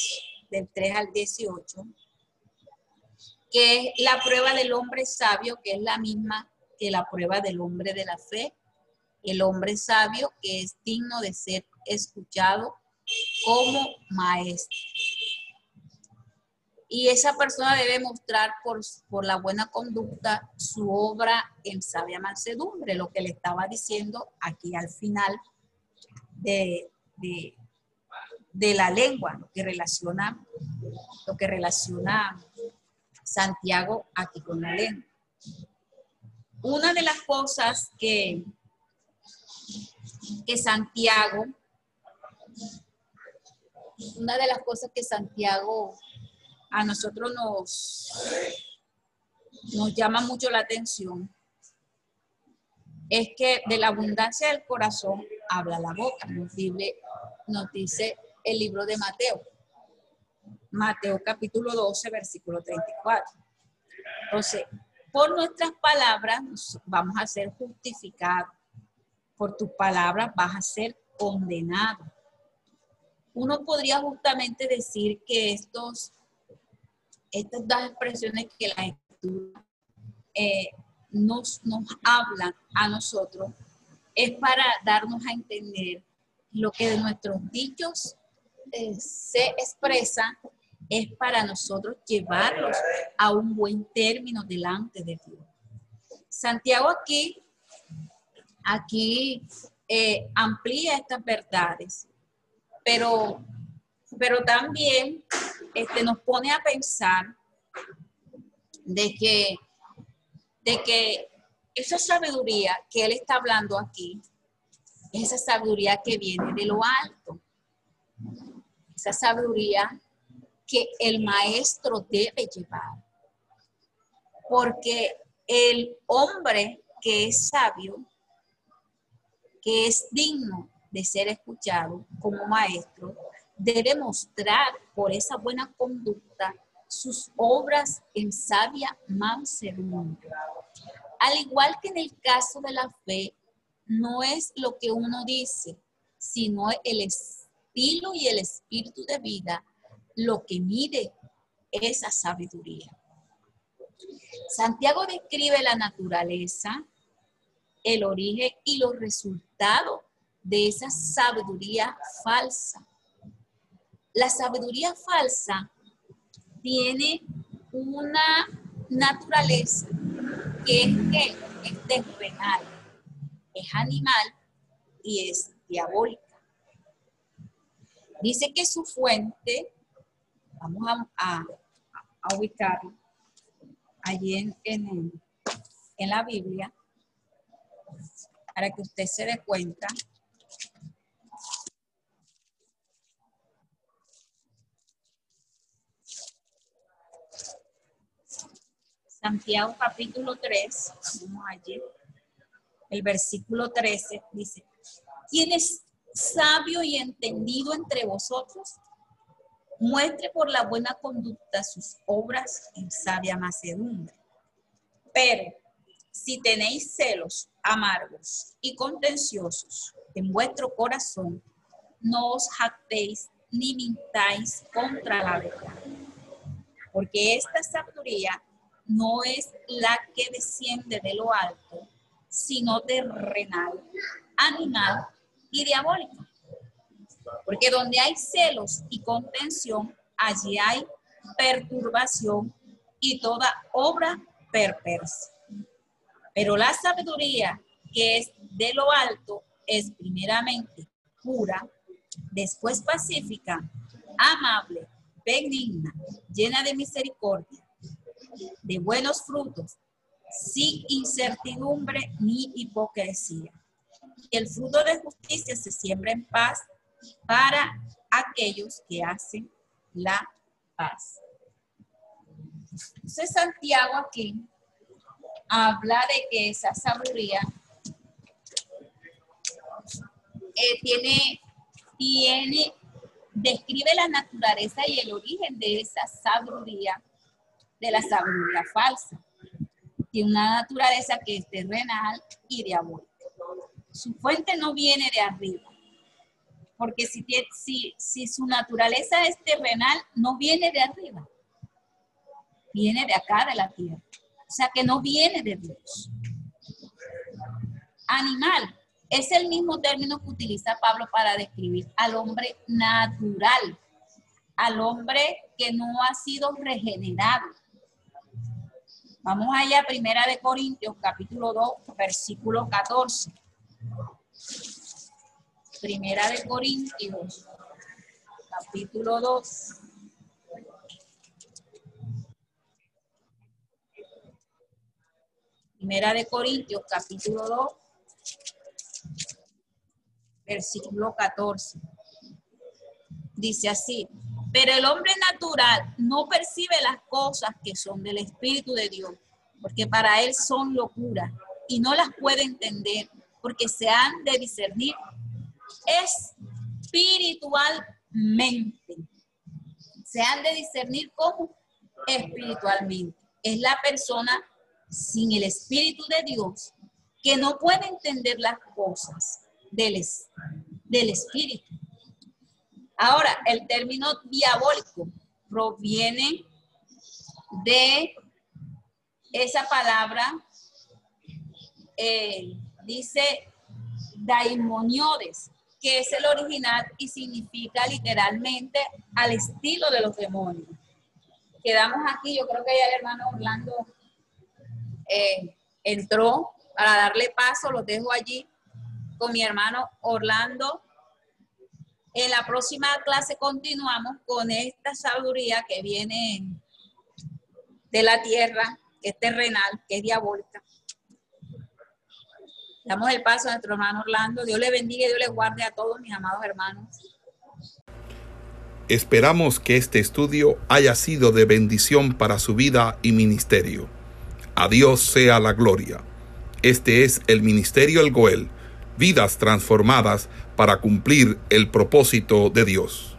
del 3 al 18, que es la prueba del hombre sabio, que es la misma que la prueba del hombre de la fe. El hombre sabio que es digno de ser escuchado como maestro. Y esa persona debe mostrar por, por la buena conducta su obra en sabia mansedumbre, lo que le estaba diciendo aquí al final de, de la lengua, lo que relaciona, lo que relaciona Santiago aquí con la lengua. Una de las cosas que, que Santiago, una de las cosas que Santiago a nosotros nos, nos llama mucho la atención es que de la abundancia del corazón habla la boca. Nos dice el libro de Mateo. Mateo capítulo 12, versículo 34. Entonces, por nuestras palabras vamos a ser justificados. Por tus palabras vas a ser condenado. uno podría justamente decir que estos, estas dos expresiones que la escritura eh, nos, nos hablan a nosotros es para darnos a entender lo que de nuestros dichos eh, se expresa es para nosotros llevarlos a un buen término delante de Dios. Santiago aquí, aquí eh, amplía estas verdades, pero, pero también este, nos pone a pensar de que, de que esa sabiduría que él está hablando aquí, esa sabiduría que viene de lo alto, esa sabiduría que el maestro debe llevar. Porque el hombre que es sabio, que es digno de ser escuchado como maestro, debe mostrar por esa buena conducta sus obras en sabia mansedumbre. Al igual que en el caso de la fe, no es lo que uno dice, sino el estilo y el espíritu de vida lo que mide esa sabiduría. Santiago describe la naturaleza, el origen y los resultados de esa sabiduría falsa. La sabiduría falsa tiene una naturaleza que es que es terrenal, es animal y es diabólica. Dice que su fuente Vamos a, ubicarlo allí en, en, la Biblia para que usted se dé cuenta Santiago capítulo 3, vamos allí, el versículo 13 dice, ¿quién es sabio y entendido entre vosotros? muestre por la buena conducta sus obras en sabia macedumbre. Pero si tenéis celos amargos y contenciosos en vuestro corazón, no os jactéis ni mintáis contra la verdad. Porque esta sabiduría no es la que desciende de lo alto, sino terrenal, animal y diabólico. Porque donde hay celos y contención, allí hay perturbación y toda obra perversa. Pero la sabiduría que es de lo alto es primeramente pura, después pacífica, amable, benigna, llena de misericordia, de buenos frutos, sin incertidumbre ni hipocresía. El fruto de justicia se siembra en paz para aquellos que hacen la paz. Entonces Santiago aquí habla de que esa sabiduría eh, tiene, tiene, describe la naturaleza y el origen de esa sabiduría, de la sabiduría falsa. Tiene una naturaleza que es terrenal y diabólica. Su fuente no viene de arriba, porque si, si, si su naturaleza es terrenal, no viene de arriba, viene de acá, de la tierra. O sea que no viene de Dios. Animal es el mismo término que utiliza Pablo para describir al hombre natural, al hombre que no ha sido regenerado. Vamos allá, primera de Corintios, capítulo 2, versículo 14. Primera de Corintios, capítulo 2. Primera de Corintios, capítulo 2, versículo 14. Dice así, pero el hombre natural no percibe las cosas que son del Espíritu de Dios, porque para él son locura y no las puede entender, porque se han de discernir espiritualmente. Se han de discernir como espiritualmente. Es la persona sin el Espíritu de Dios que no puede entender las cosas del, del Espíritu. Ahora, el término diabólico proviene de esa palabra, eh, dice daimoniodes, que es el original y significa literalmente al estilo de los demonios. Quedamos aquí, yo creo que ya el hermano Orlando eh, entró para darle paso, lo dejo allí con mi hermano Orlando. En la próxima clase continuamos con esta sabiduría que viene de la tierra, que es terrenal, que es diabólica. Damos el paso a nuestro hermano Orlando. Dios le bendiga y Dios le guarde a todos mis amados hermanos. Esperamos que este estudio haya sido de bendición para su vida y ministerio. A Dios sea la gloria. Este es el Ministerio El Goel, vidas transformadas para cumplir el propósito de Dios.